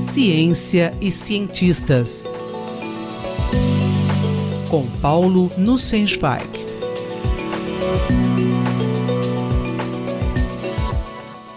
Ciência e cientistas. Com Paulo Nussensweig.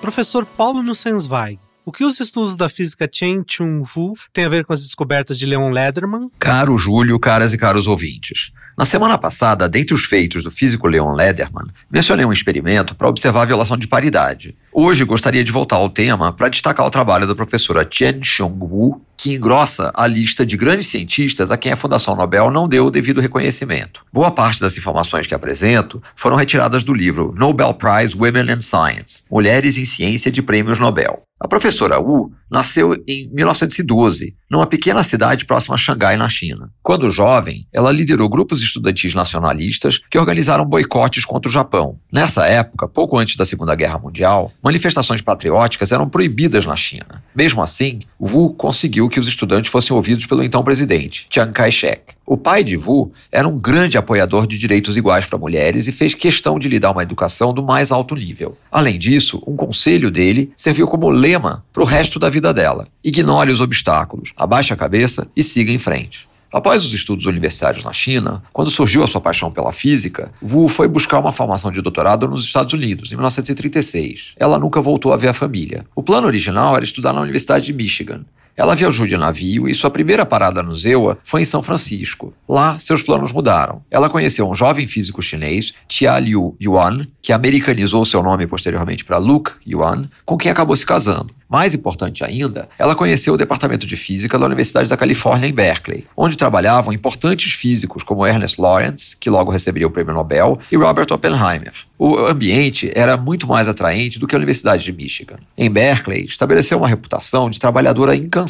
Professor Paulo Nussensweig, o que os estudos da física Chen Chung-Wu têm a ver com as descobertas de Leon Lederman? Caro Júlio, caras e caros ouvintes. Na semana passada, dentre os feitos do físico Leon Lederman, mencionei um experimento para observar a violação de paridade. Hoje gostaria de voltar ao tema para destacar o trabalho da professora Chen Xiongwu, que engrossa a lista de grandes cientistas a quem a Fundação Nobel não deu o devido reconhecimento. Boa parte das informações que apresento foram retiradas do livro Nobel Prize Women in Science Mulheres em Ciência de Prêmios Nobel. A professora Wu nasceu em 1912, numa pequena cidade próxima a Xangai, na China. Quando jovem, ela liderou grupos estudantis nacionalistas que organizaram boicotes contra o Japão. Nessa época, pouco antes da Segunda Guerra Mundial, manifestações patrióticas eram proibidas na China. Mesmo assim, Wu conseguiu que os estudantes fossem ouvidos pelo então presidente, Chiang Kai-shek. O pai de Wu era um grande apoiador de direitos iguais para mulheres e fez questão de lhe dar uma educação do mais alto nível. Além disso, um conselho dele serviu como lema para o resto da vida dela: ignore os obstáculos, abaixe a cabeça e siga em frente. Após os estudos universitários na China, quando surgiu a sua paixão pela física, Wu foi buscar uma formação de doutorado nos Estados Unidos, em 1936. Ela nunca voltou a ver a família. O plano original era estudar na Universidade de Michigan, ela viajou de navio e sua primeira parada no Zewa foi em São Francisco. Lá, seus planos mudaram. Ela conheceu um jovem físico chinês, Tia Liu Yuan, que americanizou seu nome posteriormente para Luke Yuan, com quem acabou se casando. Mais importante ainda, ela conheceu o Departamento de Física da Universidade da Califórnia em Berkeley, onde trabalhavam importantes físicos como Ernest Lawrence, que logo receberia o prêmio Nobel, e Robert Oppenheimer. O ambiente era muito mais atraente do que a Universidade de Michigan. Em Berkeley, estabeleceu uma reputação de trabalhadora incansável,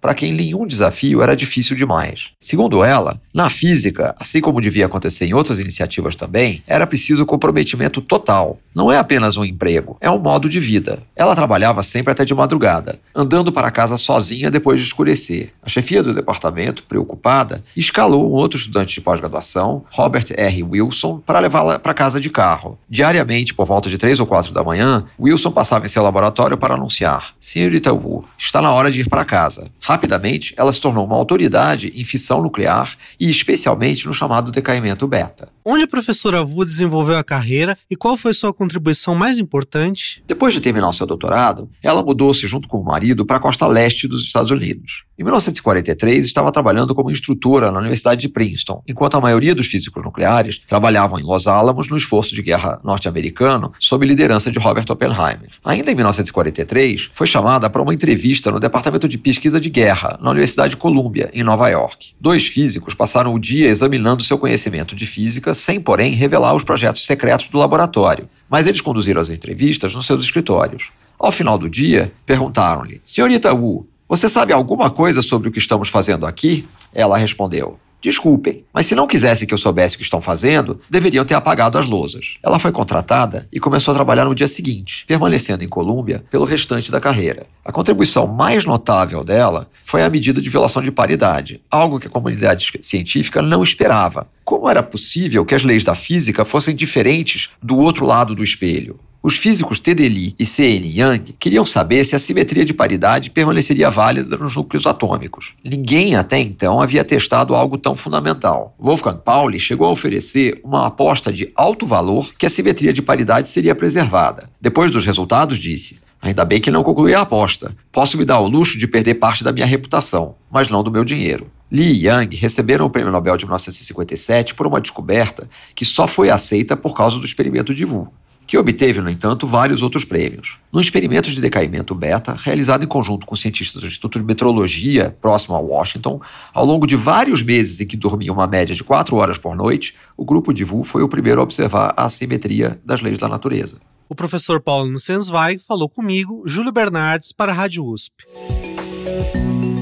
para quem nenhum desafio era difícil demais. Segundo ela, na física, assim como devia acontecer em outras iniciativas também, era preciso comprometimento total. Não é apenas um emprego, é um modo de vida. Ela trabalhava sempre até de de madrugada, andando para casa sozinha depois de escurecer. A chefia do departamento, preocupada, escalou um outro estudante de pós-graduação, Robert R. Wilson, para levá-la para casa de carro. Diariamente, por volta de três ou quatro da manhã, Wilson passava em seu laboratório para anunciar: Senhorita Wu, está na hora de ir para casa. Rapidamente, ela se tornou uma autoridade em fissão nuclear e especialmente no chamado decaimento beta. Onde a professora Wu desenvolveu a carreira e qual foi sua contribuição mais importante? Depois de terminar seu doutorado, ela mudou mudou-se junto com o marido para a costa leste dos Estados Unidos. Em 1943, estava trabalhando como instrutora na Universidade de Princeton, enquanto a maioria dos físicos nucleares trabalhavam em Los Alamos no esforço de guerra norte-americano sob liderança de Robert Oppenheimer. Ainda em 1943, foi chamada para uma entrevista no Departamento de Pesquisa de Guerra, na Universidade de Columbia, em Nova York. Dois físicos passaram o dia examinando seu conhecimento de física, sem, porém, revelar os projetos secretos do laboratório, mas eles conduziram as entrevistas nos seus escritórios. Ao final do dia, perguntaram-lhe: Senhorita Wu, você sabe alguma coisa sobre o que estamos fazendo aqui? Ela respondeu: Desculpem, mas se não quisessem que eu soubesse o que estão fazendo, deveriam ter apagado as lousas. Ela foi contratada e começou a trabalhar no dia seguinte, permanecendo em Colômbia pelo restante da carreira. A contribuição mais notável dela foi a medida de violação de paridade, algo que a comunidade científica não esperava. Como era possível que as leis da física fossem diferentes do outro lado do espelho? Os físicos. Lee e C.N. Young queriam saber se a simetria de paridade permaneceria válida nos núcleos atômicos. Ninguém até então havia testado algo tão fundamental. Wolfgang Pauli chegou a oferecer uma aposta de alto valor que a simetria de paridade seria preservada. Depois dos resultados, disse: Ainda bem que não concluí a aposta. Posso me dar o luxo de perder parte da minha reputação, mas não do meu dinheiro. Lee e Young receberam o Prêmio Nobel de 1957 por uma descoberta que só foi aceita por causa do experimento de Wu que obteve, no entanto, vários outros prêmios. No experimento de decaimento beta, realizado em conjunto com cientistas do Instituto de Metrologia, próximo a Washington, ao longo de vários meses em que dormiam uma média de 4 horas por noite, o grupo de Wu foi o primeiro a observar a assimetria das leis da natureza. O professor Paulo Nussensweig falou comigo, Júlio Bernardes, para a Rádio USP.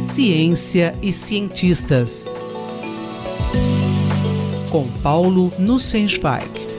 Ciência e cientistas. Com Paulo Nussensweig.